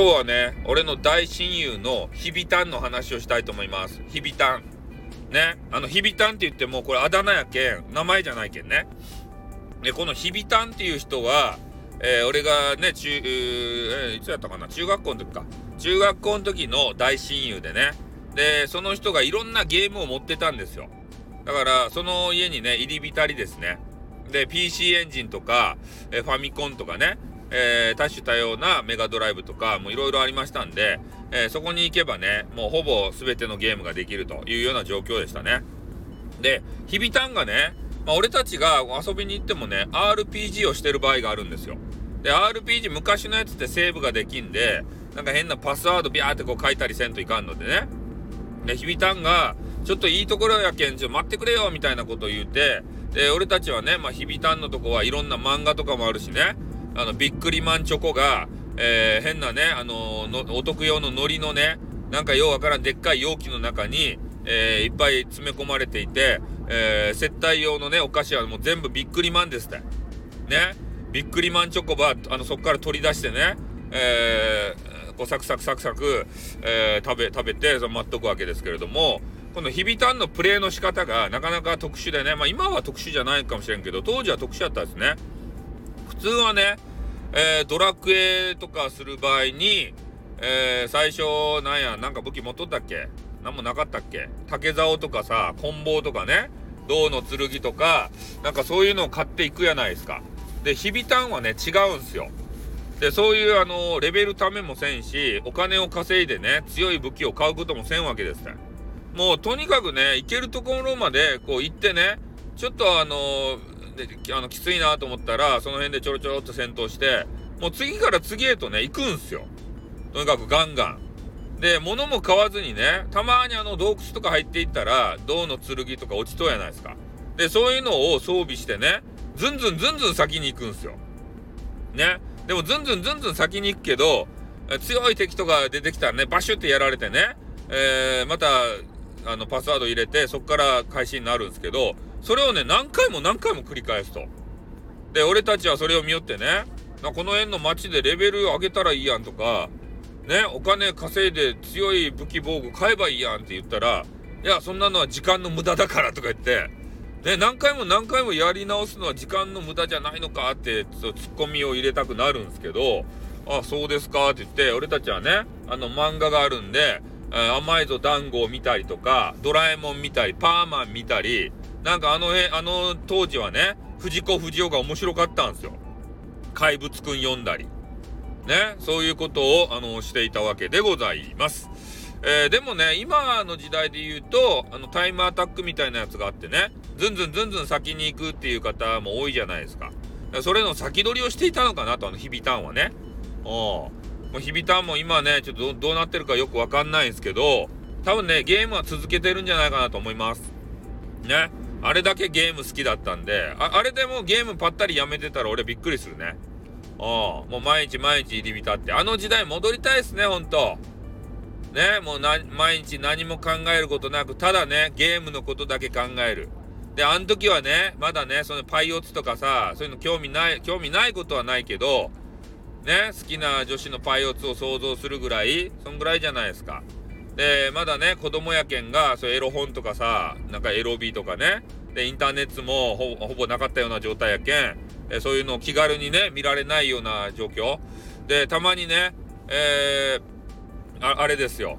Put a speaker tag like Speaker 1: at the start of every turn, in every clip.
Speaker 1: 今日はね、俺の大親友のヒビタンの話をしたいと思います。ヒビタン。ね。あの、ヒビタンって言っても、これあだ名やけん、名前じゃないけんね。で、このヒビタンっていう人は、えー、俺がね、中、えー、いつやったかな？中学校の時か。中学校の時の大親友でね。で、その人がいろんなゲームを持ってたんですよ。だから、その家にね、入り浸りですね。で、PC エンジンとか、えー、ファミコンとかね、えー、多種多様なメガドライブとか、もいろいろありましたんで、えー、そこに行けばね、もうほぼ全てのゲームができるというような状況でしたね。で、ヒビタンがね、まあ、俺たちが遊びに行ってもね、RPG をしてる場合があるんですよ。で、RPG 昔のやつってセーブができんで、なんか変なパスワードビャーってこう書いたりせんといかんのでね。で、ヒビタンが、ちょっといいところやけん、ちょ、待ってくれよみたいなことを言うて、で、俺たちはね、まあ、ヒビタンのとこはいろんな漫画とかもあるしね、あの、ビックリマンチョコが、えー、変なね、あのー、お得用の海苔のね、なんかようわからんでっかい容器の中に、えー、いっぱい詰め込まれていて、えー、接待用のね、お菓子はもう全部ビックリマンですって。ね。ビックリマンチョコば、あの、そこから取り出してね、えー、こうサクサクサクサク、えー、食べ、食べて、その待っとくわけですけれども、このヒビタンのプレイの仕方がなかなか特殊でね、まあ今は特殊じゃないかもしれんけど、当時は特殊だったんですね。普通はね、えー、ドラクエとかする場合に、えー、最初、なんや、なんか武器持っとったっけ？なんもなかったっけ？竹竿とかさ、棍棒とかね、銅の剣とか、なんかそういうのを買っていくやないですか。で、ヒビタンはね、違うんすよ。で、そういうあの、レベルためもせんし、お金を稼いでね、強い武器を買うこともせんわけですね。もうとにかくね、行けるところまでこう行ってね、ちょっとあのであのきついなと思ったら、その辺でちょろちょろっと戦闘して、もう次から次へとね、行くんすよ。とにかくガンガン。で、物も買わずにね、たまにあの洞窟とか入っていったら、銅の剣とか落ちとうやないですか。で、そういうのを装備してね、ずんずんずんずん先に行くんすよ。ね。でもずんずんずんずん先に行くけど、強い敵とか出てきたらね、バシュってやられてね、えー、またあの、パスワード入れて、そっから開始になるんですけど、それをね、何回も何回も繰り返すと。で、俺たちはそれを見よってね、この辺の街でレベル上げたらいいやんとか、ね、お金稼いで強い武器防具買えばいいやんって言ったら、いや、そんなのは時間の無駄だからとか言って、ね、何回も何回もやり直すのは時間の無駄じゃないのかって、ツッコミを入れたくなるんですけど、あ、そうですかって言って、俺たちはね、あの漫画があるんで、甘いぞ団子を見たりとか、ドラえもん見たり、パーマン見たり、なんかあの辺、あの当時はね、藤子不二雄が面白かったんですよ。怪物くん読んだり。ね、そういうことを、あの、していたわけでございます。えー、でもね、今の時代で言うと、あの、タイムアタックみたいなやつがあってね、ずんずんずんずん先に行くっていう方も多いじゃないですか。それの先取りをしていたのかなと、あの、日々ターンはね。おもう日々ターンも今ね、ちょっとどうなってるかよくわかんないんですけど、多分ね、ゲームは続けてるんじゃないかなと思います。ね。あれだけゲーム好きだったんで、ああれでもゲームぱったりやめてたら俺びっくりするね。ああ、もう毎日毎日入り浸って、あの時代戻りたいっすね、ほんと。ね、もうな毎日何も考えることなく、ただね、ゲームのことだけ考える。で、あの時はね、まだね、そのパイオツとかさ、そういうの興味ない、興味ないことはないけど、ね、好きな女子のパイオツを想像するぐらい、そんぐらいじゃないですか。で、まだね、子供やけんが、そうエロ本とかさ、なんかエロビとかね、で、インターネットもほぼなかったような状態やけん、えそういうのを気軽にね、見られないような状況。で、たまにね、えー、ああれですよ。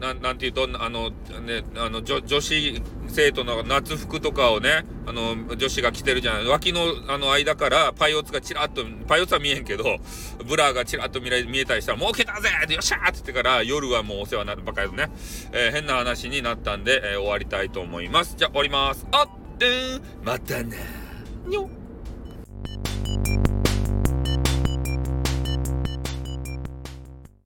Speaker 1: ななんていうと、あの、ね、あの、女女子生徒の夏服とかをね、あの、女子が着てるじゃない。脇の、あの、間から、パイオツがチラッと、パイオツは見えんけど、ブラがチラッと見見えたりしたら、儲けたぜよっしゃーって言ってから、夜はもうお世話になるばかりのね、えー、変な話になったんで、えー、終わりたいと思います。じゃあ、終わります。あってまたなにょ